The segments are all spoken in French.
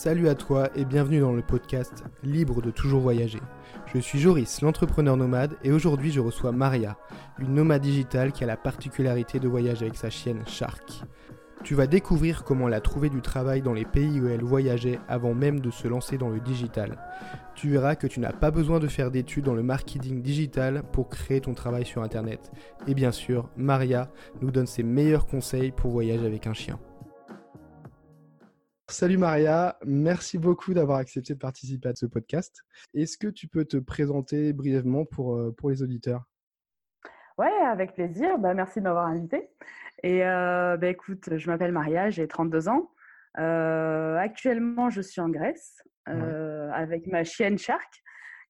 Salut à toi et bienvenue dans le podcast Libre de toujours voyager. Je suis Joris, l'entrepreneur nomade, et aujourd'hui je reçois Maria, une nomade digitale qui a la particularité de voyager avec sa chienne Shark. Tu vas découvrir comment elle a trouvé du travail dans les pays où elle voyageait avant même de se lancer dans le digital. Tu verras que tu n'as pas besoin de faire d'études dans le marketing digital pour créer ton travail sur Internet. Et bien sûr, Maria nous donne ses meilleurs conseils pour voyager avec un chien. Salut Maria, merci beaucoup d'avoir accepté de participer à ce podcast. Est-ce que tu peux te présenter brièvement pour, euh, pour les auditeurs? Ouais, avec plaisir. Bah, merci de m'avoir invité. Et euh, bah, écoute, je m'appelle Maria, j'ai 32 ans. Euh, actuellement, je suis en Grèce euh, avec ma chienne Shark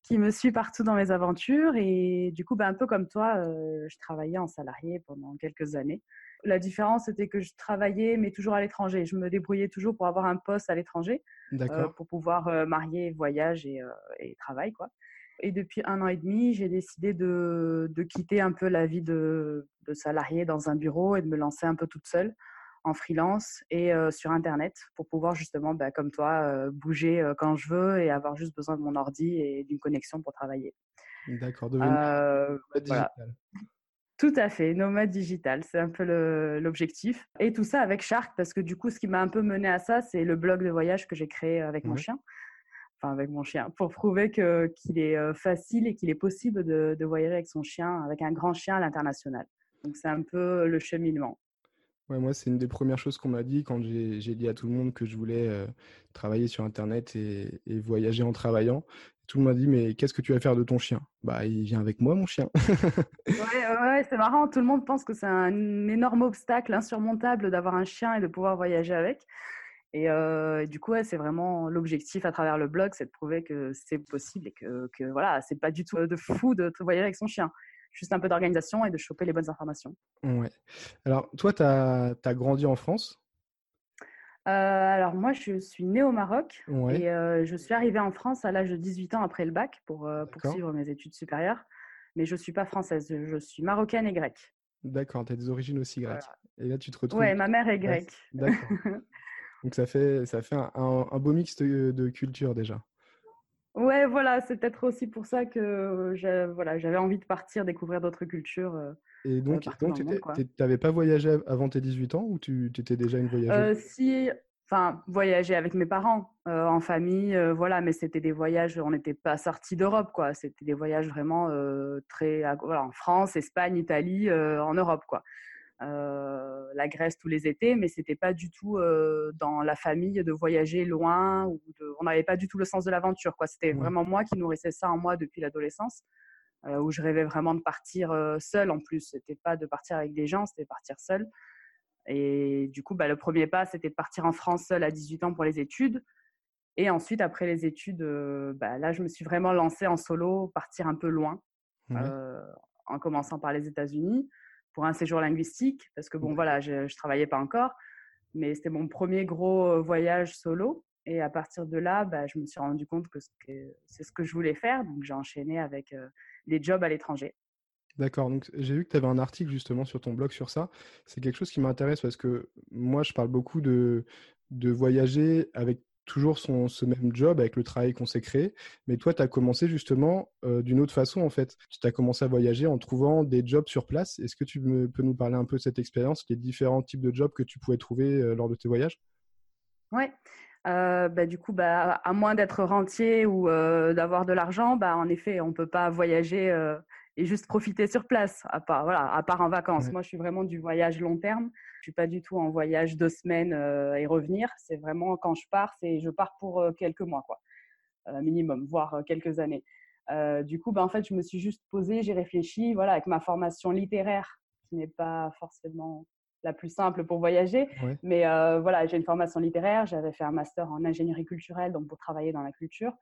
qui me suit partout dans mes aventures. Et du coup, bah, un peu comme toi, je travaillais en salarié pendant quelques années. La différence, c'était que je travaillais, mais toujours à l'étranger. Je me débrouillais toujours pour avoir un poste à l'étranger, pour pouvoir marier voyage et, et travail. Quoi. Et depuis un an et demi, j'ai décidé de, de, quitter un peu la vie de, de, salarié dans un bureau et de me lancer un peu toute seule en freelance et euh, sur Internet pour pouvoir justement, bah, comme toi, euh, bouger euh, quand je veux et avoir juste besoin de mon ordi et d'une connexion pour travailler. D'accord, devenir digital. Tout à fait, nomade digital, c'est un peu l'objectif. Et tout ça avec Shark, parce que du coup, ce qui m'a un peu mené à ça, c'est le blog de voyage que j'ai créé avec mon chien enfin avec mon chien, pour prouver que qu'il est euh, facile et qu'il est possible de, de, voyager avec son chien, avec un grand chien à l'international. Donc c'est un peu le cheminement. Ouais, moi, c'est une des premières choses qu'on m'a dit quand j'ai dit à tout le monde que je voulais euh, travailler sur Internet et, et, voyager en travaillant. Tout le monde m'a dit, mais qu'est-ce que tu vas faire de ton chien? Bah, il vient avec moi, mon chien. ouais, ouais c'est marrant. Tout le monde pense que c'est un énorme obstacle insurmontable d'avoir un chien et de pouvoir voyager avec. Et, euh, du coup, ouais, c'est vraiment l'objectif à travers le blog, c'est de prouver que c'est possible et que, que voilà, c'est pas du tout de fou de, voyager avec son chien. Juste un peu d'organisation et de choper les bonnes informations. Ouais. Alors, toi, tu as, as, grandi en France? euh, Alors, moi, je suis née au Maroc et euh, je suis arrivée en France à l'âge de 18 ans après le bac pour euh, poursuivre mes études supérieures. Mais je ne suis pas française, je suis marocaine et grecque. D'accord, tu as des origines aussi grecques. Et là, tu te retrouves. Ouais, ma mère est grecque. D'accord. Donc ça fait, ça fait un, un, beau mix de, de culture déjà. Ouais, voilà, c'est peut-être aussi pour ça que voilà, j'avais envie de partir découvrir d'autres cultures. Euh, Et donc, donc tu n'avais pas voyagé avant tes 18 ans ou tu étais déjà une voyageuse? Euh, Si, enfin, voyager avec mes parents, euh, en famille, voilà, mais c'était des voyages, on n'était pas sortis d'Europe, quoi. C'était des voyages vraiment très, voilà, en France, Espagne, Italie, en Europe, quoi. Euh, la Grèce tous les étés, mais c'était pas du tout euh, dans la famille de voyager loin ou de, on n'avait pas du tout le sens de l'aventure. Quoi, c'était vraiment moi qui nourrissais ça en moi depuis l'adolescence, euh, où je rêvais vraiment de partir seule. En plus, c'était pas de partir avec des gens, c'était de partir seule. Et du coup, bah, le premier pas, c'était de partir en France seule à 18 ans pour les études. Et ensuite, après les études, bah, là, je me suis vraiment lancée en solo, partir un peu loin, en commençant par les États-Unis pour un séjour linguistique, parce que bon, voilà, je ne travaillais pas encore, mais c'était mon premier gros voyage solo. Et à partir de là, bah, je me suis rendu compte que c'est ce que je voulais faire. Donc, j'ai enchaîné avec euh, des jobs à l'étranger. D'accord. Donc, j'ai vu que tu avais un article justement sur ton blog sur ça. C'est quelque chose qui m'intéresse parce que moi, je parle beaucoup de, de voyager avec toujours son, ce même job avec le travail créé. Mais toi, tu as commencé justement euh, d'une autre façon, en fait. Tu as commencé à voyager en trouvant des jobs sur place. Est-ce que tu peux nous parler un peu de cette expérience, les différents types de jobs que tu pouvais trouver euh, lors de tes voyages? Oui. Euh, bah, du coup, bah, à moins d'être rentier ou d'avoir de l'argent, bah, en effet, on ne peut pas voyager et juste profiter sur place, à part, voilà, à part en vacances. Moi, je suis vraiment du voyage long terme. Je suis pas du tout en voyage deux semaines euh, et revenir. C'est vraiment quand je pars, c'est je pars pour euh, quelques mois, quoi, euh, minimum, voire quelques années. du coup, ben, en fait, je me suis juste posée, j'ai réfléchi, voilà, avec ma formation littéraire, qui n'est pas forcément la plus simple pour voyager, mais voilà, j'ai une formation littéraire, j'avais fait un master en ingénierie culturelle, donc pour travailler dans la culture.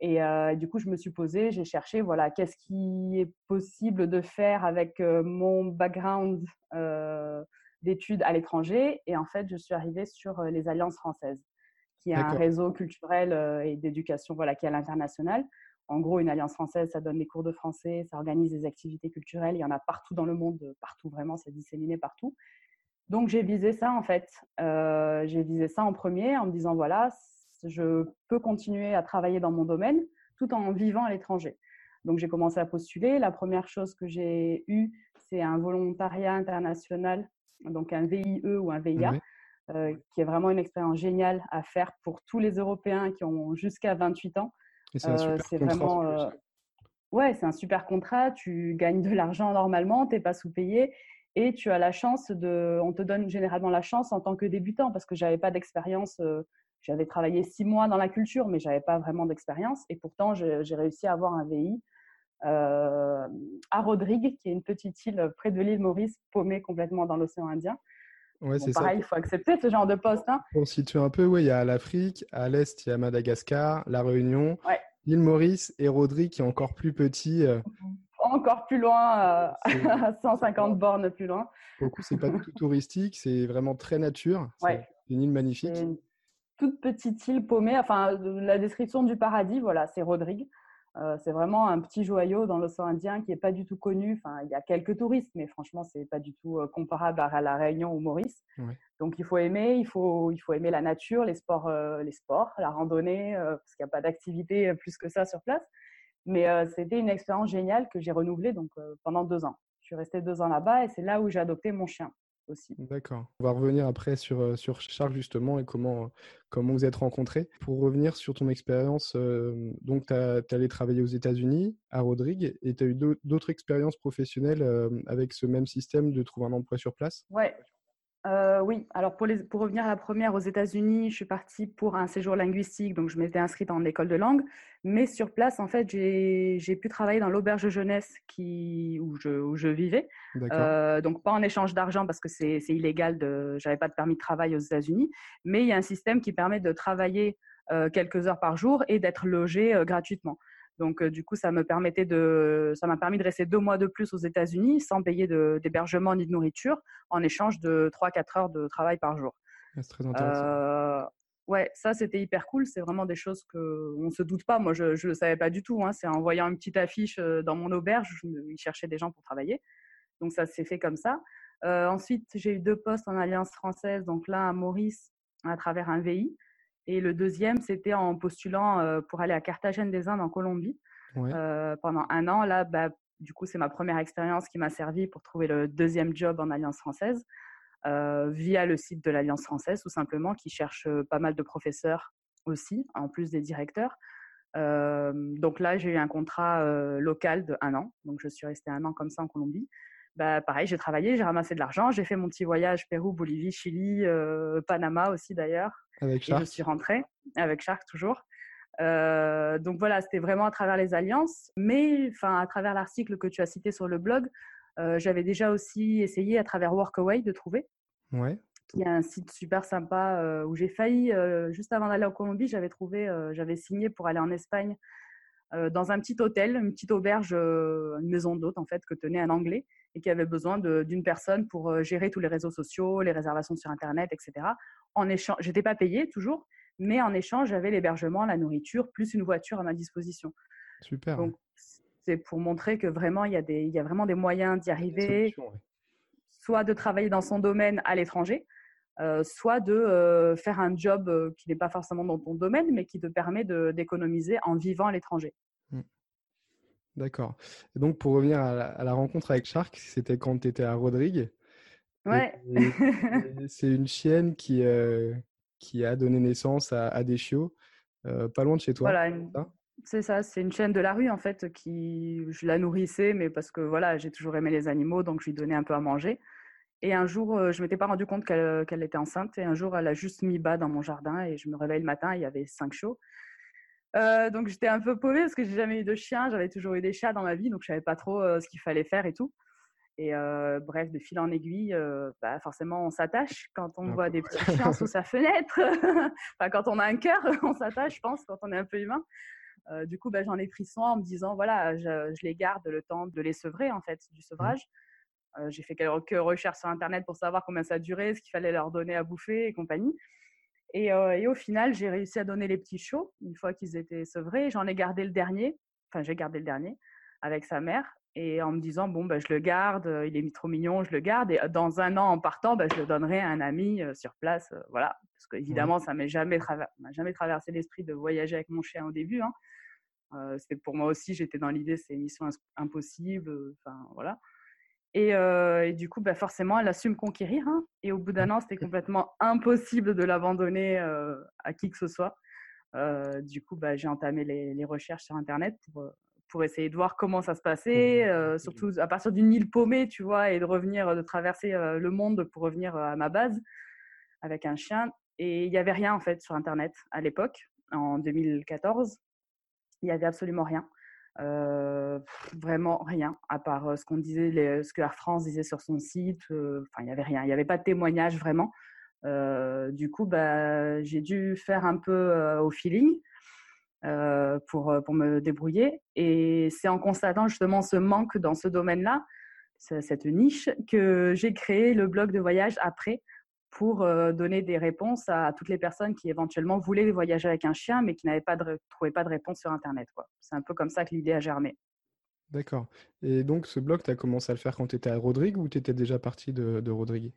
Et du coup, je me suis posée, j'ai cherché, voilà, qu'est-ce qui est possible de faire avec mon background d'études à l'étranger. Et en fait, je suis arrivée sur les Alliances françaises, qui est un réseau culturel et d'éducation voilà, qui est à l'international. En gros, une alliance française, ça donne des cours de français, ça organise des activités culturelles. Il y en a partout dans le monde, partout vraiment, c'est disséminé partout. Donc, j'ai visé ça en fait. J'ai visé ça en premier en me disant voilà, je peux continuer à travailler dans mon domaine tout en vivant à l'étranger. Donc j'ai commencé à postuler. La première chose que j'ai eue, c'est un volontariat international, donc un VIE ou un VIA, euh, qui est vraiment une expérience géniale à faire pour tous les Européens qui ont jusqu'à 28 ans. c'est euh, vraiment. Euh, ouais, c'est un super contrat. Tu gagnes de l'argent normalement, tu n'es pas sous-payé. Et tu as la chance de. On te donne généralement la chance en tant que débutant parce que j'avais pas d'expérience. J'avais travaillé six mois dans la culture, mais j'avais pas vraiment d'expérience. Et pourtant, j'ai réussi à avoir un VI euh, à Rodrigue, qui est une petite île près de l'île Maurice, paumée complètement dans l'océan Indien. Ouais, c'est pareil, il faut accepter ce genre de poste. Hein. Pour situer un peu, ouais, il y a l'Afrique, à l'est, il y a Madagascar, la Réunion, l'île Maurice et Rodrigue qui est encore plus petit. Euh. Encore plus loin, euh, 150 bornes plus loin. Pour le coup, c'est pas du tout touristique, c'est vraiment très nature. C'est une île magnifique. Toute petite île paumée. Enfin, la description du paradis, voilà, c'est Rodrigue. Euh, c'est vraiment un petit joyau dans l'océan Indien qui n'est pas du tout connu. Enfin, il y a quelques touristes, mais franchement, c'est pas du tout euh, comparable à la Réunion ou Maurice. Donc, il faut aimer, il faut, il faut aimer la nature, les sports, euh, les sports, la randonnée, parce qu'il n'y a pas d'activité plus que ça sur place. Mais c'était une expérience géniale que j'ai renouvelée donc pendant deux ans. Je suis restée deux ans là-bas et c'est là où j'ai adopté mon chien. D'accord. On va revenir après sur, euh, sur Charles justement et comment, comment vous êtes rencontrés. Pour revenir sur ton expérience, euh, donc tu es allé travailler aux États-Unis, à Rodrigue, et tu as eu d'autres expériences professionnelles euh, avec ce même système de trouver un emploi sur place? Ouais, euh, oui, alors pour, les, pour, revenir à la première, aux États-Unis, je suis partie pour un séjour linguistique, donc je m'étais inscrite en école de langue. Mais sur place, en fait, j'ai pu travailler dans l'auberge jeunesse qui, où, je, où je vivais. Euh, donc pas en échange d'argent parce que c'est illégal, j'avais pas de permis de travail aux États-Unis. Mais il y a un système qui permet de travailler euh, quelques heures par jour et d'être logé gratuitement. Donc, euh, du coup, ça me permettait de, ça m'a permis de rester deux mois de plus aux États-Unis sans payer d'hébergement ni de nourriture, en échange de 3-4 heures de travail par jour. C'est très intéressant. Euh, ouais, ça c'était hyper cool. C'est vraiment des choses que on se doute pas. Moi, je ne le savais pas du tout. Hein. C'est en voyant une petite affiche euh, dans mon auberge, je, il cherchait des gens pour travailler. Donc ça s'est fait comme ça. ensuite, j'ai eu deux postes en Alliance française. Donc là, à Maurice, à travers un VI. Et le deuxième, c'était en postulant euh, pour aller à Carthagène des Indes en Colombie euh, pendant un an. Là, bah, du coup, c'est ma première expérience qui m'a servi pour trouver le deuxième job en Alliance française euh, via le site de l'Alliance française, tout simplement, qui cherche pas mal de professeurs aussi, en plus des directeurs. donc là, j'ai eu un contrat local de un an. Donc, je suis restée un an comme ça en Colombie bah, pareil, j'ai travaillé, j'ai ramassé de l'argent, j'ai fait mon petit voyage Pérou, Bolivie, Chili, euh, Panama aussi d'ailleurs. Avec Shark. je suis rentrée avec Shark toujours. Euh, donc voilà, c'était vraiment à travers les alliances, mais enfin à travers l'article que tu as cité sur le blog, euh, j'avais déjà aussi essayé à travers Workaway de trouver. Ouais. Il y a un site super sympa où j'ai failli juste avant d'aller en Colombie, j'avais trouvé, j'avais signé pour aller en Espagne dans un petit hôtel, une petite auberge, une maison d'hôte en fait que tenait un Anglais et qui avait besoin d'une personne pour euh, gérer tous les réseaux sociaux, les réservations sur Internet, etc. En échange, j'étais pas payée toujours, mais en échange, j'avais l'hébergement, la nourriture, plus une voiture à ma disposition. Super. Donc, c'est pour montrer que vraiment, il y a, des, il y a vraiment des moyens d'y arriver, soit de travailler dans son domaine à l'étranger, euh, soit de euh, faire un job qui n'est pas forcément dans ton domaine, mais qui te permet d'économiser en vivant à l'étranger. D'accord. Et donc, pour revenir à la, rencontre avec Shark, c'était quand tu étais à Rodrigue. Ouais. C'est une chienne qui, euh, qui a donné naissance à, des chiots, euh, pas loin de chez toi. Voilà, c'est ça, c'est une chienne de la rue en fait qui je la nourrissais, mais parce que voilà, j'ai toujours aimé les animaux, donc je lui donnais un peu à manger. Et un jour, euh, je m'étais pas rendu compte qu'elle était enceinte, et un jour, elle a juste mis bas dans mon jardin, et je me réveille le matin, il y avait cinq chiots. Euh, donc j'étais un peu paumée parce que j'ai jamais eu de chien, j'avais toujours eu des chats dans ma vie, donc je savais pas trop euh, ce qu'il fallait faire et tout. Et euh, bref, de fil en aiguille, bah, forcément on s'attache quand on voit des petits chiens sous sa fenêtre. enfin, quand on a un cœur, on s'attache, je pense, quand on est un peu humain. du coup, bah, j'en ai pris soin en me disant voilà, je, je, les garde le temps de les sevrer en fait, du sevrage. J'ai fait quelques recherches sur internet pour savoir combien ça durait, ce qu'il fallait leur donner à bouffer et compagnie. Et, au final, j'ai réussi à donner les petits chiots une fois qu'ils étaient sevrés. J'en ai gardé le dernier, enfin j'ai gardé le dernier avec sa mère et en me disant bon ben je le garde, il est trop mignon, je le garde et dans un an en partant ben, je le donnerai à un ami sur place, voilà Parce qu'évidemment, ça m'est jamais, m'a jamais traversé l'esprit de voyager avec mon chien au début. Hein. Euh, c'était pour moi aussi, j'étais dans l'idée, c'est une mission impossible. Enfin, voilà. Et, et, du coup, bah, forcément, elle a su me conquérir. Hein. Et au bout d'un an, c'était complètement impossible de l'abandonner à qui que ce soit. du coup, bah, j'ai entamé les, les, recherches sur Internet pour, pour essayer de voir comment ça se passait, surtout à partir d'une île paumée, tu vois, et de revenir, de traverser le monde pour revenir à ma base avec un chien. Et il n'y avait rien en fait sur Internet à l'époque, en 2014. Il n'y avait absolument rien. Vraiment rien, à part ce qu'on disait, ce que Air France disait sur son site. Enfin, il n'y avait rien. Il n'y avait pas de témoignage vraiment. du coup, bah, j'ai dû faire un peu au feeling. Euh, pour, euh, pour me débrouiller. Et c'est en constatant justement ce manque dans ce domaine-là, cette niche, que j'ai créé le blog de voyage après pour euh, donner des réponses à toutes les personnes qui éventuellement voulaient voyager avec un chien, mais qui n'avaient pas de, trouvaient pas de réponse sur Internet. C'est un peu comme ça que l'idée a germé. D'accord. Et donc, ce blog, tu as commencé à le faire quand tu étais à Rodrigue ou tu étais déjà parti de, de Rodrigue?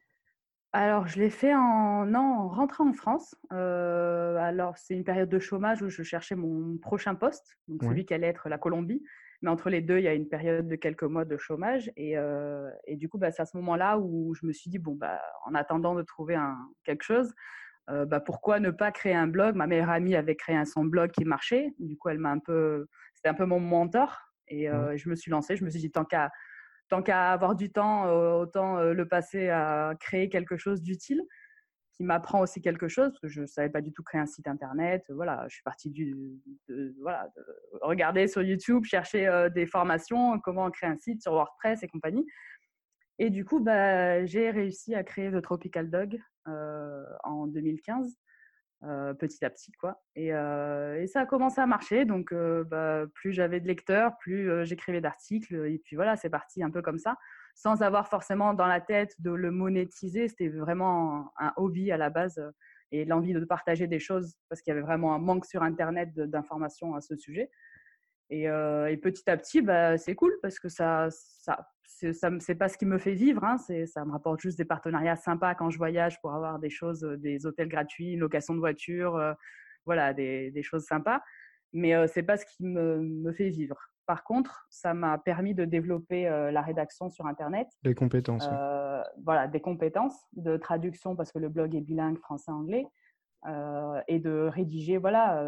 Alors, je l'ai fait en, non, en rentrant en France. Euh, alors, c'est une période de chômage où je cherchais mon prochain poste, donc celui qui allait être la Colombie. Mais entre les deux, il y a une période de quelques mois de chômage. Et, euh, et du coup, bah, c'est à ce moment-là où je me suis dit, bon, bah, en attendant de trouver un, quelque chose, euh, bah, pourquoi ne pas créer un blog? Ma meilleure amie avait créé un, son blog qui marchait. Du coup, elle m'a un peu, c'était un peu mon mentor. Et je me suis lancée. Je me suis dit, tant qu'à tant qu'à avoir du temps, euh, autant euh, le passer à créer quelque chose d'utile qui m'apprend aussi quelque chose, parce que je ne savais pas du tout créer un site internet. Voilà, je suis partie du, de, voilà, de regarder sur YouTube, chercher euh, des formations, comment créer un site sur WordPress et compagnie. Et du coup, bah, j'ai réussi à créer The Tropical Dog en 2015. Euh, petit à petit quoi et, euh, et, ça a commencé à marcher donc euh, bah, plus j'avais de lecteurs plus j'écrivais d'articles et puis voilà c'est parti un peu comme ça sans avoir forcément dans la tête de le monétiser c'était vraiment un, hobby à la base et l'envie de partager des choses parce qu'il y avait vraiment un manque sur internet d'informations à ce sujet et, et, petit à petit bah, c'est cool parce que ça ça c'est pas ce qui me fait vivre. Hein, ça me rapporte juste des partenariats sympas quand je voyage pour avoir des choses, euh, des hôtels gratuits, une location de voiture, euh, voilà, des, des, choses sympas. Mais euh, c'est pas ce qui me, me, fait vivre. Par contre, ça m'a permis de développer la rédaction sur Internet. Des compétences. Voilà, des compétences de traduction parce que le blog est bilingue français-anglais. et de rédiger, voilà,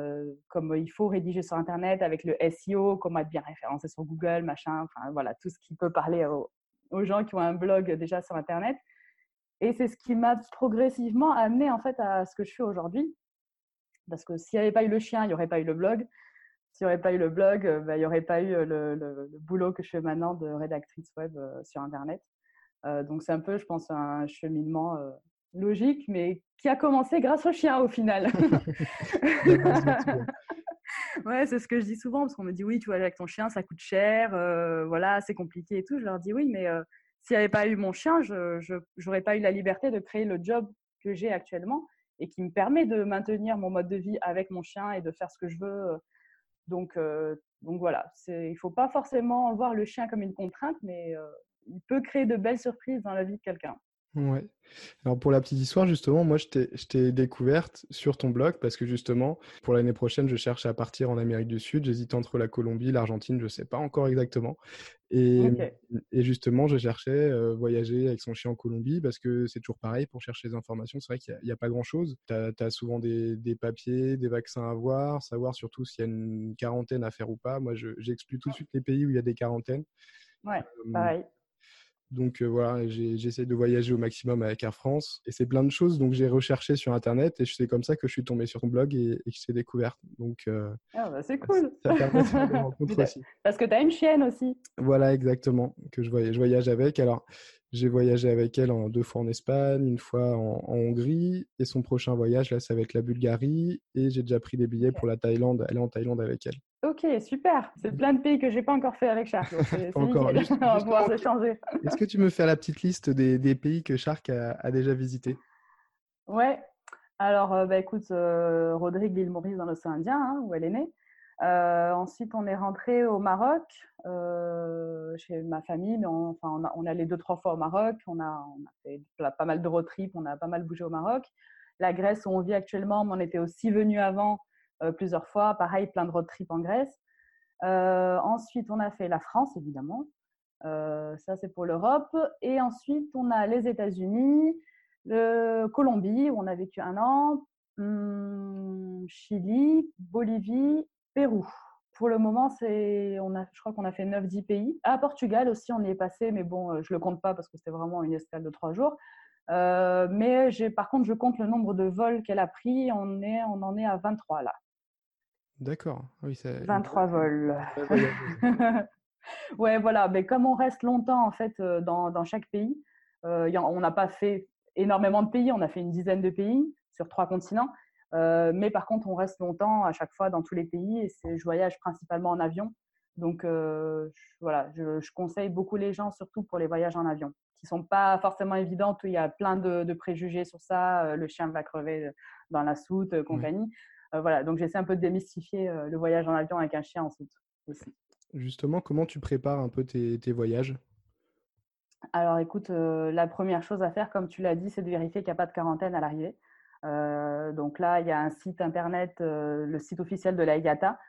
comme il faut rédiger sur Internet avec le SEO, comment être bien référencé sur Google, machin, enfin voilà, tout ce qui peut parler aux, gens qui ont un blog déjà sur Internet. Et c'est ce qui m'a progressivement amené en fait à ce que je fais aujourd'hui. Parce que s'il n'y avait pas eu le chien, il n'y aurait pas eu le blog. S'il n'y aurait pas eu le blog, bah, il n'y aurait pas eu le, le, boulot que je fais maintenant de rédactrice web sur Internet. donc c'est un peu, je pense, un cheminement logique, mais qui a commencé grâce au chien au final. ouais, c'est ce que je dis souvent, parce qu'on me dit oui, tu vois, avec ton chien, ça coûte cher, euh, voilà, c'est compliqué et tout. Je leur dis oui, mais euh, s'il n'y avait pas eu mon chien, je n'aurais pas eu la liberté de créer le job que j'ai actuellement et qui me permet de maintenir mon mode de vie avec mon chien et de faire ce que je veux. Donc, euh, donc voilà, il ne faut pas forcément voir le chien comme une contrainte, mais il peut créer de belles surprises dans la vie de quelqu'un. Ouais. Alors pour la petite histoire, justement, moi je t'ai découverte sur ton blog parce que justement, pour l'année prochaine, je cherche à partir en Amérique du Sud. J'hésite entre la Colombie, l'Argentine, je ne sais pas encore exactement. Et, et justement, je cherchais euh, voyager avec son chien en Colombie parce que c'est toujours pareil pour chercher des informations. C'est vrai qu'il n'y a, pas grand-chose. Tu as, souvent des, des, papiers, des vaccins à voir, savoir surtout s'il y a une quarantaine à faire ou pas. Moi, j'exclus tout de suite les pays où il y a des quarantaines. Ouais, pareil. Donc euh, voilà, j'essaie de voyager au maximum avec Air France. Et c'est plein de choses. Donc j'ai recherché sur Internet et c'est comme ça que je suis tombé sur ton blog et, que je t'ai découverte. Donc euh, ah bah c'est cool. Ça, permet de aussi. Parce que tu as une chienne aussi. Voilà, exactement. Que je voyage, je voyage avec. Alors j'ai voyagé avec elle en, deux fois en Espagne, une fois en, Hongrie. Et son prochain voyage, là, c'est avec la Bulgarie. Et j'ai déjà pris des billets pour la Thaïlande. Elle est en Thaïlande avec elle. Ok, super. C'est plein de pays que j'ai pas encore fait avec Shark. encore. On va pouvoir s'échanger. Est-ce que tu me fais la petite liste des, pays que Shark a, déjà visités? Ouais. Alors, euh, bah, écoute, euh, Rodrigue, l'île Maurice dans l'océan Indien, hein, où elle est née. Euh, ensuite, on est rentré au Maroc chez ma famille. Mais on, enfin, on, a, on est allé deux trois fois au Maroc. On a, on a fait pas mal de road trip. On a pas mal bougé au Maroc. la Grèce où on vit actuellement, mais on était aussi venu avant plusieurs fois. Pareil, plein de road trips en Grèce. ensuite, on a fait la France, évidemment. ça, c'est pour l'Europe. Et ensuite, on a les États-Unis, le Colombie, où on a vécu un an, hum, Chili, Bolivie, Pérou. Pour le moment, on a, je crois qu'on a fait 9-10 pays. À Portugal aussi, on y est passé, mais bon, euh, je ne le compte pas parce que c'était vraiment une escale de trois jours. Euh, mais par contre, je compte le nombre de vols qu'elle a pris. On en est à 23 là. D'accord. Oui, 23 vols. ouais, voilà. Mais comme on reste longtemps en fait euh, dans, dans chaque pays, on n'a pas fait énormément de pays. On a fait une dizaine de pays sur trois continents. Euh, mais par contre, on reste longtemps à chaque fois dans tous les pays et je voyage principalement en avion. Donc euh, voilà, je, conseille beaucoup les gens, surtout pour les voyages en avion, qui sont pas forcément évidents. Il y a plein de, préjugés sur ça. Euh, le chien va crever dans la soute, compagnie. Voilà, donc j'essaie un peu de démystifier le voyage en avion avec un chien en soute aussi. Justement, comment tu prépares un peu tes, tes voyages? Alors écoute, la première chose à faire, comme tu l'as dit, c'est de vérifier qu'il n'y a pas de quarantaine à l'arrivée. Euh, donc là, il y a un site internet, euh, le site officiel de la IATA.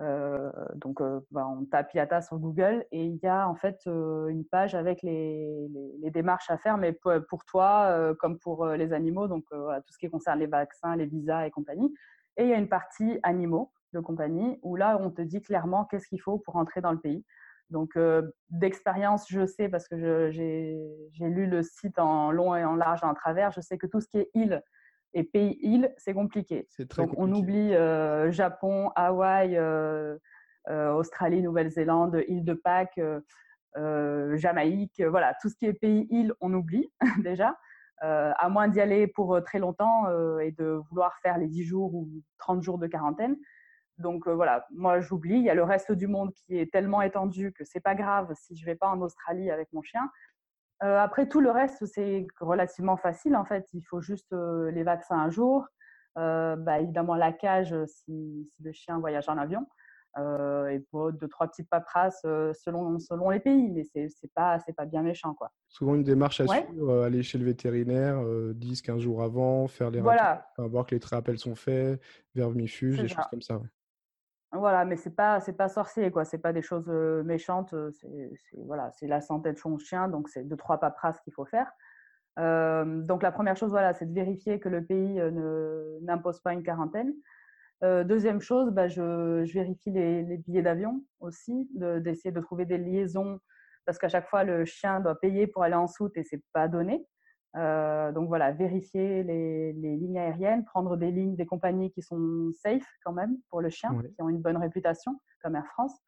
Euh, donc, bah, on tape IATA sur Google et il y a en fait une page avec les, démarches à faire, mais pour, toi comme pour les animaux, donc tout ce qui concerne les vaccins, les visas et compagnie. Et il y a une partie animaux de compagnie où là, on te dit clairement qu'est-ce qu'il faut pour entrer dans le pays. Donc, d'expérience, je sais, parce que j'ai lu le site en long et en large et en travers, je sais que tout ce qui est île, et pays-îles, c'est compliqué. Donc, on oublie euh, Japon, Hawaï, euh, euh, Australie, Nouvelle-Zélande, île de Pâques, Jamaïque. voilà, tout ce qui est pays-îles, on oublie déjà. À moins d'y aller pour très longtemps et de vouloir faire les 10 jours ou 30 jours de quarantaine. Donc voilà, moi j'oublie. Il y a le reste du monde qui est tellement étendu que c'est pas grave si je vais pas en Australie avec mon chien. Euh, après, tout le reste, c'est relativement facile. En fait, il faut juste euh, les vaccins un jour. Euh, bah, évidemment, la cage si, le chien voyage en avion. Et pour deux, trois petites paperasses selon, selon les pays. Mais c'est n'est pas, pas bien méchant. Quoi. Souvent, une démarche à suivre, aller chez le vétérinaire 10-15 jours avant, faire les voilà. voir que les rappels sont faits, vermifuge, des choses comme ça. Voilà, mais c'est pas c'est pas sorcier quoi, c'est pas des choses méchantes, c'est voilà, c'est la santé de son chien, donc c'est deux trois paperasses qu'il faut faire. donc la première chose voilà, c'est de vérifier que le pays n'impose pas une quarantaine. Deuxième chose, bah, je, je, vérifie les, les billets d'avion aussi, d'essayer de, trouver des liaisons parce qu'à chaque fois le chien doit payer pour aller en soute et c'est pas donné. Euh, donc voilà, vérifier les, lignes aériennes, prendre des lignes des compagnies qui sont safe quand même pour le chien, qui ont une bonne réputation, comme Air France.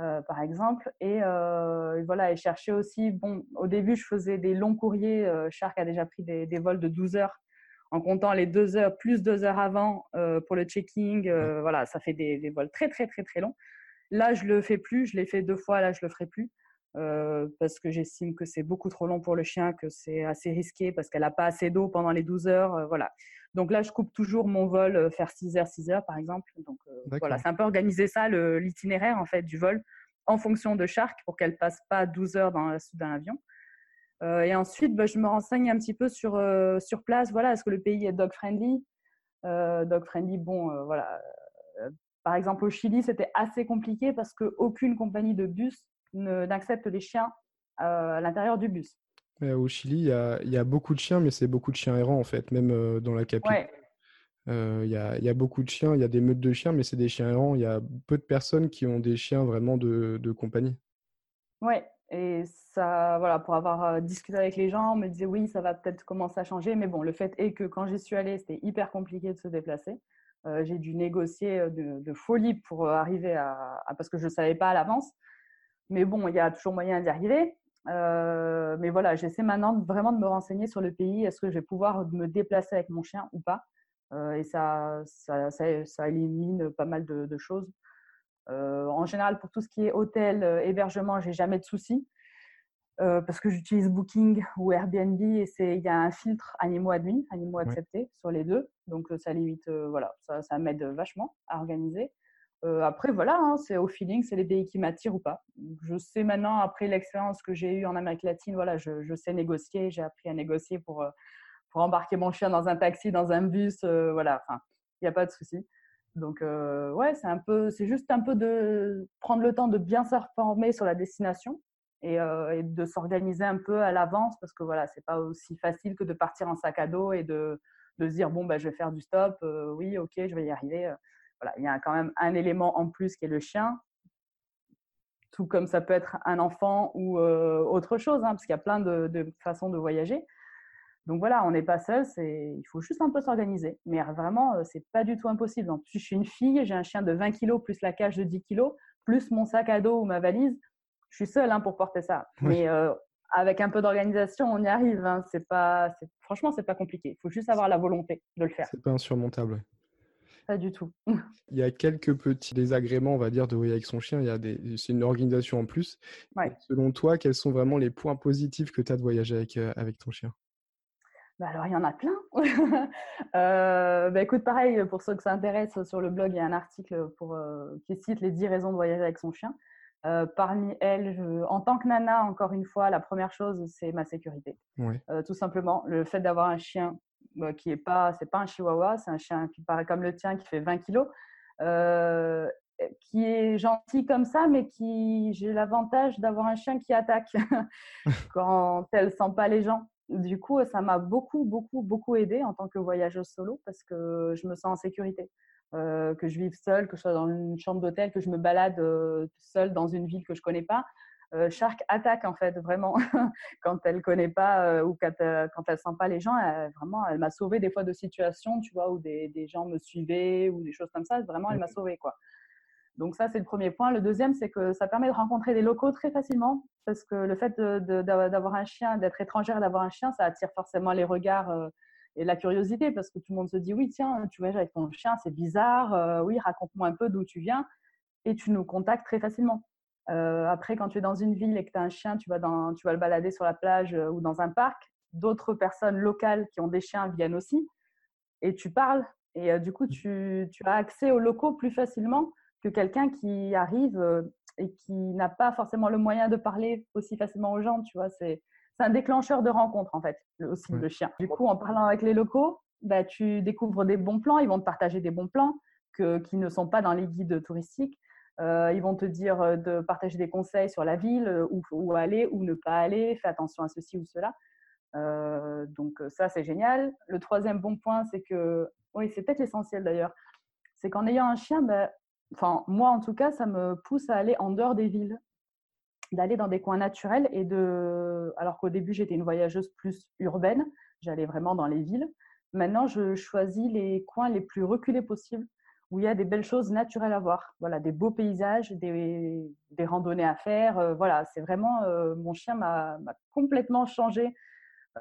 Euh, par exemple, euh, et, voilà, et chercher aussi. Bon, au début, je faisais des longs courriers. Shark a déjà pris des, vols de 12 heures en comptant les deux heures plus deux heures avant pour le checking. Voilà, ça fait des, des, vols très, très, très, très longs. Là, je le fais plus. Je l'ai fait deux fois. Là, je le ferai plus. Euh, parce que j'estime que c'est beaucoup trop long pour le chien, que c'est assez risqué parce qu'elle n'a pas assez d'eau pendant les 12 heures. Euh, voilà. Donc là, je coupe toujours mon vol, euh, faire 6 heures, 6 heures par exemple. Donc voilà, c'est un peu organiser ça, l'itinéraire en fait du vol en fonction de Shark pour qu'elle passe pas 12 heures dans la suite avion. et ensuite, bah, je me renseigne un petit peu sur, sur place. Voilà, est-ce que le pays est dog friendly? Dog friendly, bon, voilà. par exemple, au Chili, c'était assez compliqué parce qu'aucune compagnie de bus n'accepte les chiens euh, à l'intérieur du bus. au Chili, il y, a, beaucoup de chiens, mais c'est beaucoup de chiens errants en fait, même euh, dans la capitale. Euh, il y, a, beaucoup de chiens, il y a des meutes de chiens, mais c'est des chiens errants. Il y a peu de personnes qui ont des chiens vraiment de, compagnie. Oui, et ça, voilà, pour avoir discuté avec les gens, on me disait oui, ça va peut-être commencer à changer, mais bon, le fait est que quand j'y suis allée, c'était hyper compliqué de se déplacer. j'ai dû négocier de, folie pour arriver à, parce que je ne savais pas à l'avance. Mais bon, il y a toujours moyen d'y arriver. Euh, mais voilà, j'essaie maintenant vraiment de me renseigner sur le pays. Est-ce que je vais pouvoir me déplacer avec mon chien ou pas? Euh, Et ça, ça, élimine pas mal de, choses. Euh, en général, pour tout ce qui est hôtel, hébergement, j'ai jamais de soucis. parce que j'utilise Booking ou Airbnb et il y a un filtre animaux admis, animaux acceptés sur les deux. Donc ça limite, voilà, ça, ça m'aide vachement à organiser. Euh, après, voilà, hein, c'est au feeling, c'est les pays qui m'attirent ou pas. Je sais maintenant, après l'expérience que j'ai eue en Amérique latine, voilà, je, sais négocier, j'ai appris à négocier pour, euh, pour embarquer mon chien dans un taxi, dans un bus, voilà. Enfin, il n'y a pas de souci. Donc, ouais, c'est un peu, c'est juste un peu de prendre le temps de bien s'informer sur la destination et, et de s'organiser un peu à l'avance parce que voilà, c'est pas aussi facile que de partir en sac à dos et de, de se dire bon, bah, je vais faire du stop, oui, ok, je vais y arriver. Voilà, il y a quand même un élément en plus qui est le chien tout comme ça peut être un enfant ou autre chose, hein, parce qu'il y a plein de, façons de voyager. Donc voilà, on n'est pas seul, il faut juste un peu s'organiser. Mais vraiment, c'est pas du tout impossible. En plus, je suis une fille, j'ai un chien de 20 kg plus la cage de 10 kg, plus mon sac à dos ou ma valise. Je suis seule hein, pour porter ça. Mais avec un peu d'organisation, on y arrive. Hein. C'est pas, franchement, c'est pas compliqué. Il faut juste avoir la volonté de le faire. C'est pas insurmontable. Pas du tout. Il y a quelques petits désagréments, on va dire, de voyager avec son chien. Il y a des... C'est une organisation en plus. Selon toi, quels sont vraiment les points positifs que tu as de voyager avec, euh, avec ton chien? Bah alors, il y en a plein. euh, bah écoute, pareil, pour ceux que ça intéresse, sur le blog, il y a un article pour, euh, qui cite les 10 raisons de voyager avec son chien. Euh, parmi elles, en tant que nana, encore une fois, la première chose, c'est ma sécurité. tout simplement, le fait d'avoir un chien bah, qui est pas, c'est pas un chihuahua, c'est un chien qui paraît comme le tien, qui fait 20 kilos, qui est gentil comme ça, mais qui, j'ai l'avantage d'avoir un chien qui attaque quand elle sent pas les gens. Du coup, ça m'a beaucoup, beaucoup, beaucoup aidé en tant que voyageuse solo parce que je me sens en sécurité. Euh, que je vive seule, que je sois dans une chambre d'hôtel, que je me balade euh, seule dans une ville que je connais pas. Euh, Shark attaque en fait vraiment quand elle connaît pas euh, ou quand, euh, quand elle sent pas les gens. Elle, vraiment, elle m'a sauvé des fois de situations, tu vois, où des, des, gens me suivaient ou des choses comme ça. Vraiment, elle m'a sauvé quoi. Donc ça, c'est le premier point. Le deuxième, c'est que ça permet de rencontrer des locaux très facilement parce que le fait d'avoir un chien, d'être étrangère, d'avoir un chien, ça attire forcément les regards et la curiosité parce que tout le monde se dit oui, tiens, tu voyages avec ton chien, c'est bizarre. oui, raconte-moi un peu d'où tu viens et tu nous contactes très facilement. Euh, après, quand tu es dans une ville et que tu as un chien, tu vas, dans, tu vas le balader sur la plage euh, ou dans un parc. D'autres personnes locales qui ont des chiens viennent aussi et tu parles. Et euh, du coup, tu, tu, as accès aux locaux plus facilement que quelqu'un qui arrive et qui n'a pas forcément le moyen de parler aussi facilement aux gens. Tu vois, c'est un déclencheur de rencontre en fait, aussi le chien. Du coup, en parlant avec les locaux, bah, tu découvres des bons plans. Ils vont te partager des bons plans que, qui ne sont pas dans les guides touristiques. Euh, ils vont te dire euh, de partager des conseils sur la ville, euh, où, où aller, où ne pas aller, fais attention à ceci ou cela. donc ça, c'est génial. Le troisième bon point, c'est que, oui, c'est peut-être l'essentiel d'ailleurs, c'est qu'en ayant un chien, ben, enfin moi en tout cas, ça me pousse à aller en dehors des villes, d'aller dans des coins naturels et de, alors qu'au début j'étais une voyageuse plus urbaine, j'allais vraiment dans les villes. Maintenant, je choisis les coins les plus reculés possibles où il y a des belles choses naturelles à voir. Voilà, des beaux paysages, des, des randonnées à faire. Euh, voilà, c'est vraiment euh, mon chien m'a complètement changé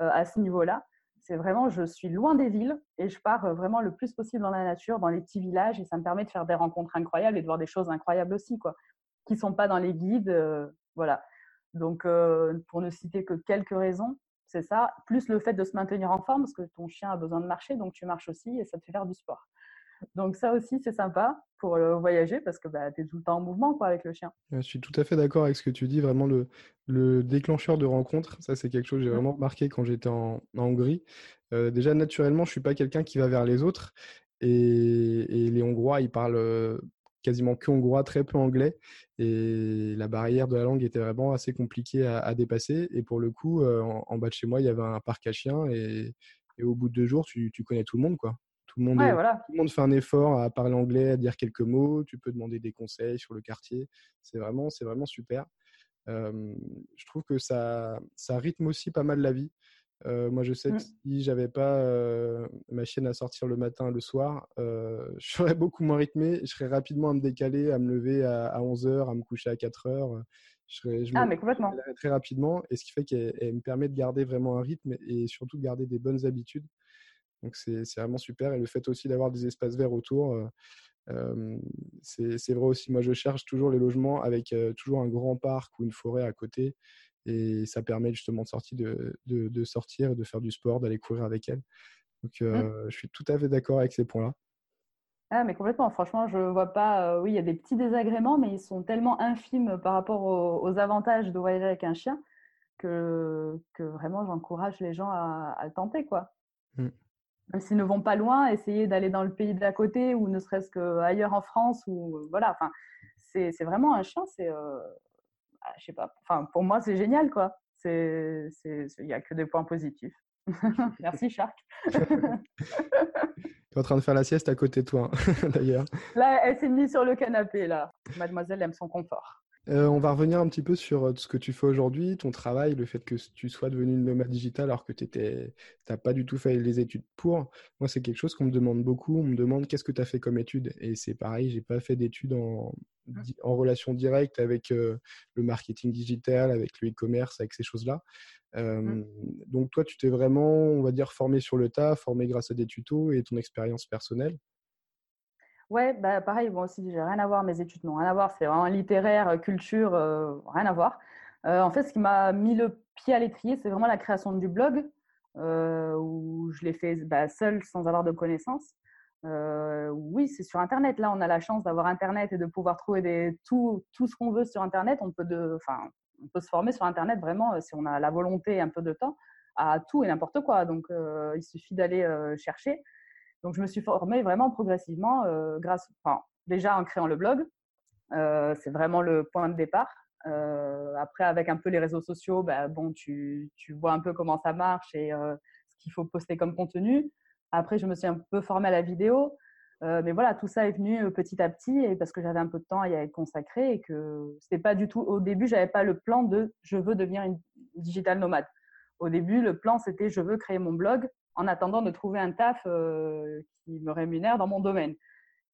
euh, à ce niveau-là. C'est vraiment, je suis loin des villes et je pars vraiment le plus possible dans la nature, dans les petits villages, et ça me permet de faire des rencontres incroyables et de voir des choses incroyables aussi, quoi, qui sont pas dans les guides. voilà. Donc, pour ne citer que quelques raisons, c'est ça, plus le fait de se maintenir en forme, parce que ton chien a besoin de marcher, donc tu marches aussi et ça te fait faire du sport. Donc ça aussi, c'est sympa pour voyager parce que bah, tu es tout le temps en mouvement quoi, avec le chien. Je suis tout à fait d'accord avec ce que tu dis. Vraiment, le, le déclencheur de rencontre, ça c'est quelque chose que j'ai mmh. vraiment remarqué quand j'étais en, Hongrie. Euh, déjà, naturellement, je suis pas quelqu'un qui va vers les autres. Et, les Hongrois, ils parlent quasiment que hongrois, très peu anglais. Et la barrière de la langue était vraiment assez compliquée à, dépasser. Et pour le coup, en, bas de chez moi, il y avait un parc à chiens. Et, au bout de deux jours, tu, tu connais tout le monde. quoi. Tout le, monde, fait un effort à parler anglais, à dire quelques mots. Tu peux demander des conseils sur le quartier. C'est vraiment, c'est vraiment super. je trouve que ça, ça rythme aussi pas mal la vie. moi, je sais que mmh. si j'avais pas ma chienne à sortir le matin, le soir, je serais beaucoup moins rythmé. Je serais rapidement à me décaler, à me lever à, 11h, à me coucher à 4h. Je, serais, je ah, mais complètement. très rapidement. Et ce qui fait qu'elle me permet de garder vraiment un rythme et surtout de garder des bonnes habitudes. Donc c'est vraiment super. Et le fait aussi d'avoir des espaces verts autour, euh, c'est vrai aussi. Moi, je cherche toujours les logements avec toujours un grand parc ou une forêt à côté. Et ça permet justement de sortir, de, de, sortir, de faire du sport, d'aller courir avec elle. Donc mmh. je suis tout à fait d'accord avec ces points-là. Ah, mais complètement. Franchement, je vois pas. oui, il y a des petits désagréments, mais ils sont tellement infimes par rapport aux, avantages de voyager avec un chien que, que vraiment j'encourage les gens à, à, le tenter. Quoi. Mmh. Même s'ils ne vont pas loin, essayer d'aller dans le pays d'à côté ou ne serait-ce qu'ailleurs en France. Ou, voilà, enfin, c'est vraiment un chien. C'est, ah, je sais pas, enfin, pour moi, c'est génial. quoi. Il n'y a que des points positifs. Merci, Shark. tu es en train de faire la sieste à côté de toi, hein, d'ailleurs. Là, elle s'est mise sur le canapé, là. Mademoiselle aime son confort. Euh, on va revenir un petit peu sur euh, ce que tu fais aujourd'hui, ton travail, le fait que tu sois devenu une nomade digitale alors que tu n'as pas du tout fait les études pour. Moi, c'est quelque chose qu'on me demande beaucoup. On me demande qu'est-ce que tu as fait comme études. Et c'est pareil, j'ai pas fait d'études en, en relation directe avec euh, le marketing digital, avec le e-commerce, avec ces choses-là. Mmh. Donc toi, tu t'es vraiment, on va dire, formé sur le tas, formé grâce à des tutos et ton expérience personnelle. Ouais, bah pareil, moi aussi, j'ai rien à voir, mes études n'ont rien à voir, c'est vraiment littéraire, euh, culture, euh, rien à voir. Euh, en fait, ce qui m'a mis le pied à l'étrier, c'est vraiment la création du blog, où je l'ai fait bah, seule, sans avoir de connaissances. oui, c'est sur Internet. Là, on a la chance d'avoir Internet et de pouvoir trouver tout, ce qu'on veut sur Internet. On peut se former sur Internet vraiment, si on a la volonté et un peu de temps, à tout et n'importe quoi. Donc, il suffit d'aller chercher. Donc, je me suis formée vraiment progressivement euh, grâce, enfin, déjà en créant le blog. Euh, c'est vraiment le point de départ. Euh, après, avec un peu les réseaux sociaux, bah, bon, tu, tu, vois un peu comment ça marche et ce qu'il faut poster comme contenu. Après, je me suis un peu formée à la vidéo. mais voilà, tout ça est venu petit à petit et parce que j'avais un peu de temps à y être consacré et que c'était pas du tout au début, j'avais pas le plan de je veux devenir une digital nomade. Au début, le plan c'était je veux créer mon blog en attendant de trouver un taf euh, qui me rémunère dans mon domaine.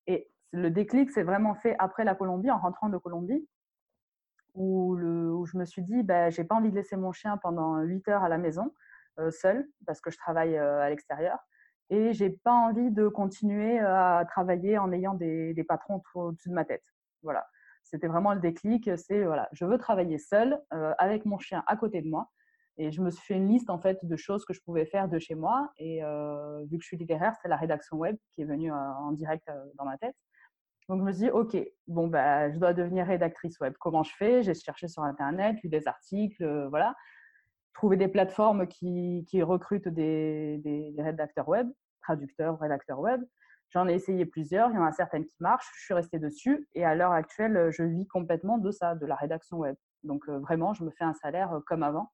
Et le déclic s'est vraiment fait après la Colombie, en rentrant de Colombie, où, je me suis dit, bah, j'ai pas envie de laisser mon chien pendant 8 heures à la maison, euh, seul, parce que je travaille euh, à l'extérieur. Et j'ai pas envie de continuer à travailler en ayant des, des patrons au-dessus de ma tête. Voilà. C'était vraiment le déclic. C'est voilà, je veux travailler seul, avec mon chien à côté de moi. Et je me suis fait une liste en fait de choses que je pouvais faire de chez moi. Et vu que je suis littéraire, c'est la rédaction web qui est venue en direct dans ma tête. Donc je me suis dit, ok, bon bah, je dois devenir rédactrice web. Comment je fais? J'ai cherché sur internet, lu des articles, voilà, trouvé des plateformes qui, qui recrutent des, des, rédacteurs web, traducteurs, rédacteurs web. J'en ai essayé plusieurs, il y en a certaines qui marchent, je suis restée dessus et à l'heure actuelle, je vis complètement de ça, de la rédaction web. Donc vraiment, je me fais un salaire comme avant.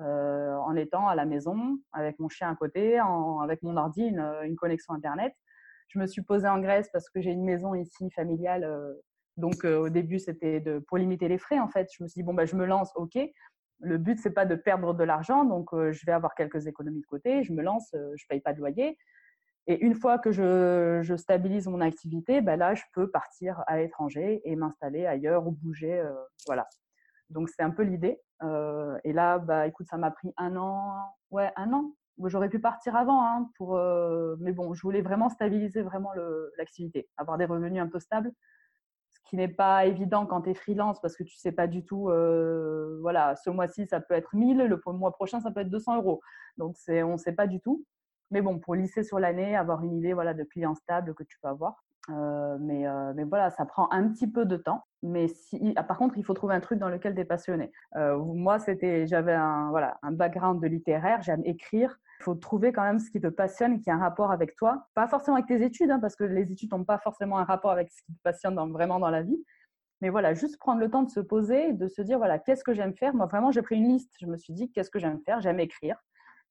Euh, en étant à la maison avec mon chien à côté, avec mon ordi, une, connexion Internet. Je me suis posée en Grèce parce que j'ai une maison ici familiale. Euh, donc euh, au début, c'était pour limiter les frais en fait. Je me suis dit, bon, bah, je me lance, ok. Le but, c'est pas de perdre de l'argent, donc je vais avoir quelques économies de côté. Je me lance, je paye pas de loyer. Et une fois que je, stabilise mon activité, bah là, je peux partir à l'étranger et m'installer ailleurs ou bouger. voilà. Donc, c'est un peu l'idée. Et là, bah, écoute, ça m'a pris un an. Ouais, un an. J'aurais pu partir avant, hein, pour, mais bon, je voulais vraiment stabiliser vraiment l'activité, avoir des revenus un peu stables, ce qui n'est pas évident quand tu es freelance parce que tu sais pas du tout, voilà, ce mois-ci ça peut être 1000, le mois prochain ça peut être 200 euros. Donc on ne sait pas du tout. Mais bon, pour lisser sur l'année, avoir une idée voilà, de clients stables que tu peux avoir. Mais, mais, voilà, ça prend un petit peu de temps. Mais si, ah, par contre, il faut trouver un truc dans lequel tu es passionné. Euh, moi, c'était, j'avais un, voilà, un background de littéraire, j'aime écrire. Il faut trouver quand même ce qui te passionne, qui a un rapport avec toi. Pas forcément avec tes études, hein, parce que les études n'ont pas forcément un rapport avec ce qui te passionne vraiment dans la vie. Mais voilà, juste prendre le temps de se poser, de se dire, voilà, qu'est-ce que j'aime faire? Moi, vraiment, j'ai pris une liste. Je me suis dit, qu'est-ce que j'aime faire? J'aime écrire,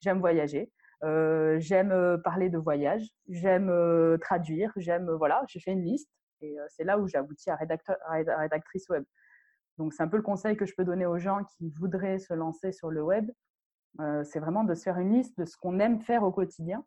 j'aime voyager. Euh, j'aime euh, parler de voyage, j'aime traduire, j'aime voilà, j'ai fait une liste et c'est là où j'ai abouti à, rédacteur, rédactrice web. Donc c'est un peu le conseil que je peux donner aux gens qui voudraient se lancer sur le web, c'est vraiment de se faire une liste de ce qu'on aime faire au quotidien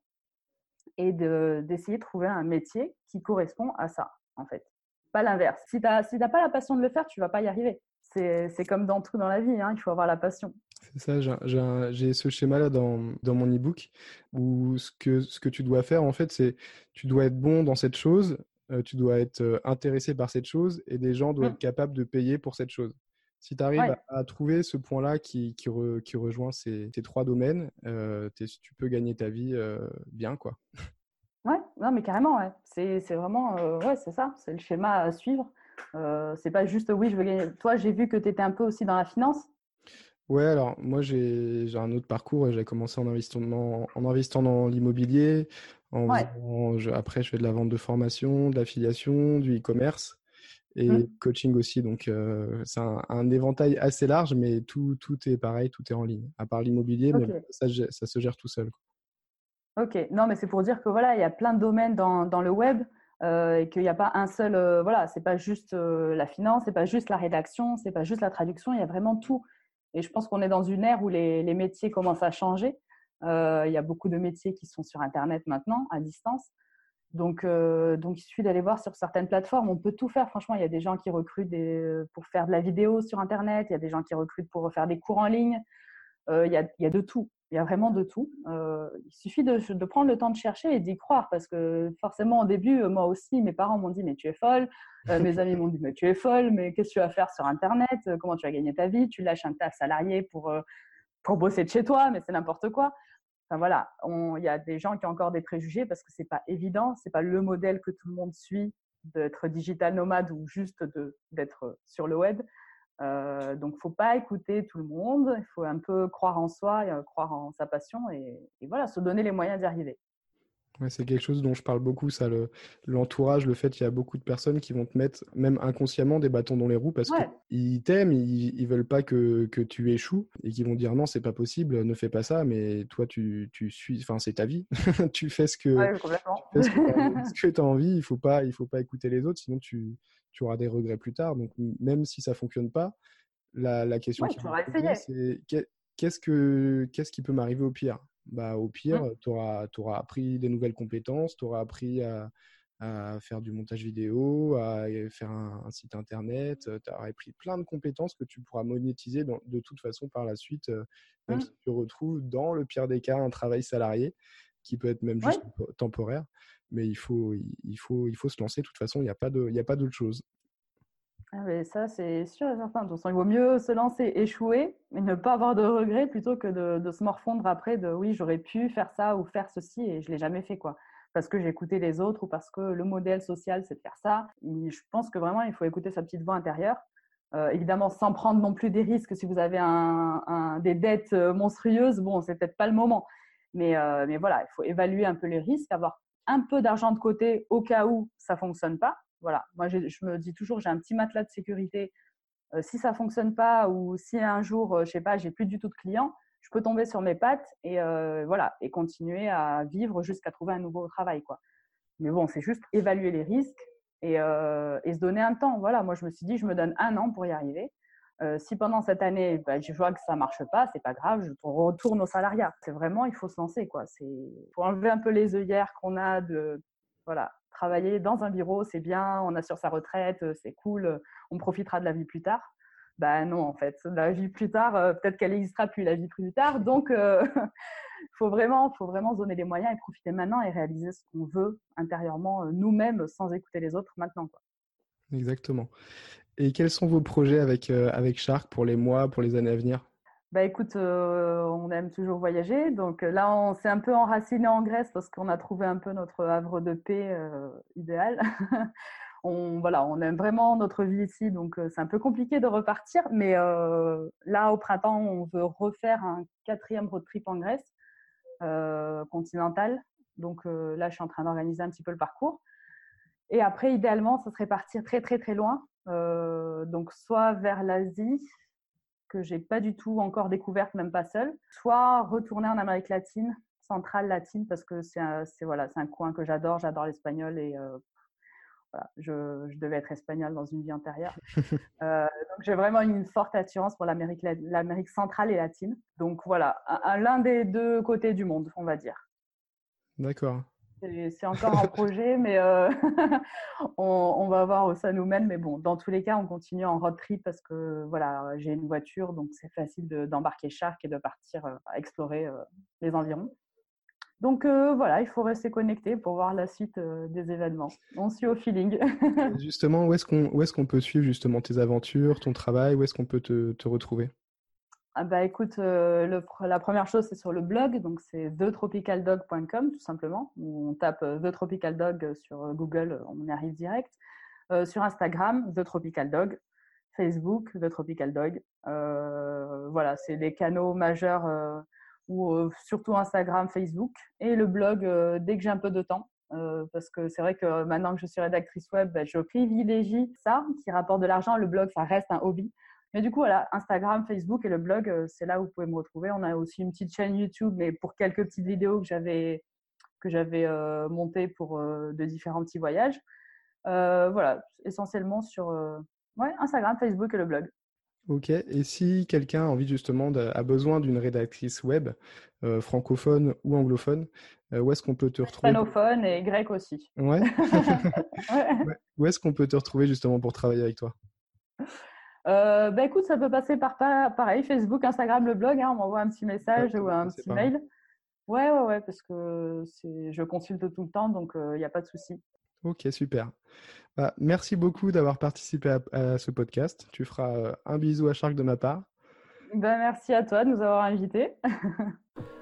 et d'essayer de, trouver un métier qui correspond à ça en fait. Pas l'inverse. Si tu n'as pas la passion de le faire, tu vas pas y arriver. C'est comme dans tout dans la vie, hein, il faut avoir la passion. C'est ça, j'ai ce schéma-là dans, dans, mon e-book où ce que, ce que tu dois faire, en fait, c'est tu dois être bon dans cette chose, euh, tu dois être euh, intéressé par cette chose et des gens doivent mmh. être capables de payer pour cette chose. Si tu arrives à, trouver ce point-là qui, qui, qui, rejoint ces, ces, trois domaines, euh, tu peux gagner ta vie bien, quoi. Ouais, non, mais carrément, ouais. C'est vraiment, ouais, c'est ça, c'est le schéma à suivre. c'est pas juste, oui, je veux gagner. Toi, j'ai vu que tu étais un peu aussi dans la finance. Ouais, alors moi j'ai un autre parcours. J'ai commencé en investissement, en investant dans l'immobilier. Après, je fais de la vente de formation, de l'affiliation, du e-commerce et mmh. coaching aussi. Donc, euh, c'est un, éventail assez large, mais tout, tout est pareil, tout est en ligne, à part l'immobilier, mais ça, ça, se gère tout seul. Ok, non, mais c'est pour dire que voilà, il y a plein de domaines dans, dans le web euh, et qu'il n'y a pas un seul. Euh, voilà, c'est pas juste la finance, c'est pas juste la rédaction, c'est pas juste la traduction, il y a vraiment tout. Et je pense qu'on est dans une ère où les, les métiers commencent à changer. Il y a beaucoup de métiers qui sont sur Internet maintenant, à distance. Donc, euh, donc, il suffit d'aller voir sur certaines plateformes. On peut tout faire. Franchement, il y a des gens qui recrutent des, pour faire de la vidéo sur Internet. Il y a des gens qui recrutent pour faire des cours en ligne. Euh, il, y a, il, y a, de tout. Il y a vraiment de tout. Euh, il suffit de, de, prendre le temps de chercher et d'y croire. Parce que forcément, au début, moi aussi, mes parents m'ont dit Mais tu es folle. mes amis m'ont dit Mais tu es folle. Mais qu'est-ce que tu vas faire sur Internet? Comment tu vas gagner ta vie? Tu lâches un taf salarié pour, pour bosser de chez toi. Mais c'est n'importe quoi voilà, il y a des gens qui ont encore des préjugés parce que c'est pas évident, c'est pas le modèle que tout le monde suit d'être digital nomade ou juste d'être sur le web. Euh, donc, faut pas écouter tout le monde. Il faut un peu croire en soi, et, euh, croire en sa passion et voilà, se donner les moyens d'y arriver c'est quelque chose dont je parle beaucoup, ça, l'entourage, le, fait qu'il y a beaucoup de personnes qui vont te mettre, même inconsciemment, des bâtons dans les roues parce qu'ils t'aiment, ils, ne veulent pas que, tu échoues et qui vont dire non, c'est pas possible, ne fais pas ça, mais toi, tu, suis, enfin, c'est ta vie, tu fais ce que, tu as envie, il faut pas, il faut pas écouter les autres, sinon tu, auras des regrets plus tard. Donc, même si ça fonctionne pas, la, question qui c'est qu'est-ce que, qu'est-ce qui peut m'arriver au pire? Bah, au pire, mmh. tu auras, appris des nouvelles compétences, tu auras appris à, faire du montage vidéo, à faire un, site internet, tu auras appris plein de compétences que tu pourras monétiser de toute façon par la suite, même mmh. si tu retrouves dans le pire des cas un travail salarié qui peut être même juste temporaire. Mais il faut, il, faut, il faut se lancer. De toute façon, il n'y a pas d'autre chose. Ah ça, c'est sûr et certain. De toute façon, il vaut mieux se lancer, échouer, mais ne pas avoir de regrets plutôt que de, se morfondre après de oui, j'aurais pu faire ça ou faire ceci et je ne l'ai jamais fait. quoi. Parce que j'ai écouté les autres ou parce que le modèle social, c'est de faire ça. je pense que vraiment, il faut écouter sa petite voix intérieure. Euh, évidemment, sans prendre non plus des risques. Si vous avez un, des dettes euh, monstrueuses, bon, c'est peut-être pas le moment. Mais, euh, mais voilà, il faut évaluer un peu les risques, avoir un peu d'argent de côté au cas où ça fonctionne pas voilà, moi je me dis toujours, j'ai un petit matelas de sécurité. Euh, si ça fonctionne pas ou si un jour, euh, je sais pas, j'ai plus du tout de clients, je peux tomber sur mes pattes et euh, voilà et continuer à vivre jusqu'à trouver un nouveau travail quoi. Mais bon, c'est juste évaluer les risques et, se donner un temps. Voilà, moi je me suis dit, je me donne un an pour y arriver. si pendant cette année, bah, je vois que ça marche pas, c'est pas grave, je retourne au salariat. C'est vraiment, il faut se lancer, quoi. C'est, faut enlever un peu les œillères qu'on a de, voilà, travailler dans un bureau, c'est bien, on assure sa retraite, euh, c'est cool, euh, on profitera de la vie plus tard. Ben non, en fait, la vie plus tard, euh, peut-être qu'elle n'existera plus la vie plus tard. Donc, il faut vraiment, faut vraiment donner les moyens et profiter maintenant et réaliser ce qu'on veut intérieurement nous-mêmes sans écouter les autres maintenant. Exactement. Et quels sont vos projets avec, avec Shark pour les mois, pour les années à venir? Bah écoute, euh, on aime toujours voyager. Donc euh, là, on s'est un peu enraciné en Grèce parce qu'on a trouvé un peu notre havre de paix euh, idéal. on, voilà, on aime vraiment notre vie ici, donc c'est un peu compliqué de repartir. Mais là, au printemps, on veut refaire un quatrième road trip en Grèce continentale. Donc là, je suis en train d'organiser un petit peu le parcours. Et après, idéalement, ça serait partir très très très loin. donc soit vers l'Asie, que j'ai pas du tout encore découverte, même pas seule, soit retourner en Amérique latine, centrale latine, parce que c'est un, voilà, un coin que j'adore, j'adore l'espagnol et euh, voilà, je, je, devais être espagnole dans une vie antérieure. Euh, donc j'ai vraiment une forte attirance pour l'Amérique, l'Amérique centrale et latine. Donc voilà, l'un des deux côtés du monde, on va dire. D'accord. C'est encore un projet, mais euh, on, va voir où ça nous mène. Mais bon, dans tous les cas, on continue en road trip parce que voilà, j'ai une voiture, donc c'est facile d'embarquer Shark et de partir euh, explorer euh, les environs. Donc voilà, il faut rester connecté pour voir la suite des événements. On suit au feeling. justement, où est-ce qu'on peut suivre justement tes aventures, ton travail? Où est-ce qu'on peut te retrouver? Ah bah écoute, euh, la première chose c'est sur le blog, donc c'est thetropicaldog.com tout simplement. On tape euh, The Tropical Dog sur euh, Google, on arrive direct. sur Instagram, The Tropical Dog. Facebook, The Tropical Dog. voilà, c'est les canaux majeurs ou surtout Instagram, Facebook et le blog dès que j'ai un peu de temps. parce que c'est vrai que maintenant que je suis rédactrice web, ben, je privilégie ça qui rapporte de l'argent. Le blog, ça reste un hobby. Mais du coup, voilà, Instagram, Facebook et le blog, c'est là où vous pouvez me retrouver. On a aussi une petite chaîne YouTube, mais pour quelques petites vidéos que j'avais que j'avais montées pour de différents petits voyages. voilà, essentiellement sur ouais, Instagram, Facebook et le blog. Ok, et si quelqu'un a envie justement a besoin d'une rédactrice web euh, francophone ou anglophone, euh, où est-ce qu'on peut te retrouver Hispanophone et grec aussi. Ouais. Où est-ce qu'on peut te retrouver justement pour travailler avec toi? Euh, bah écoute, ça peut passer par pareil, Facebook, Instagram, le blog. Hein, on m'envoie un petit message ou un petit mail. Ouais, ouais, ouais, parce que je consulte tout le temps, donc il n'y a pas de souci. Ok, super. Bah, merci beaucoup d'avoir participé à, ce podcast. Tu feras euh, un bisou à Shark de ma part. Ben, merci à toi de nous avoir invités.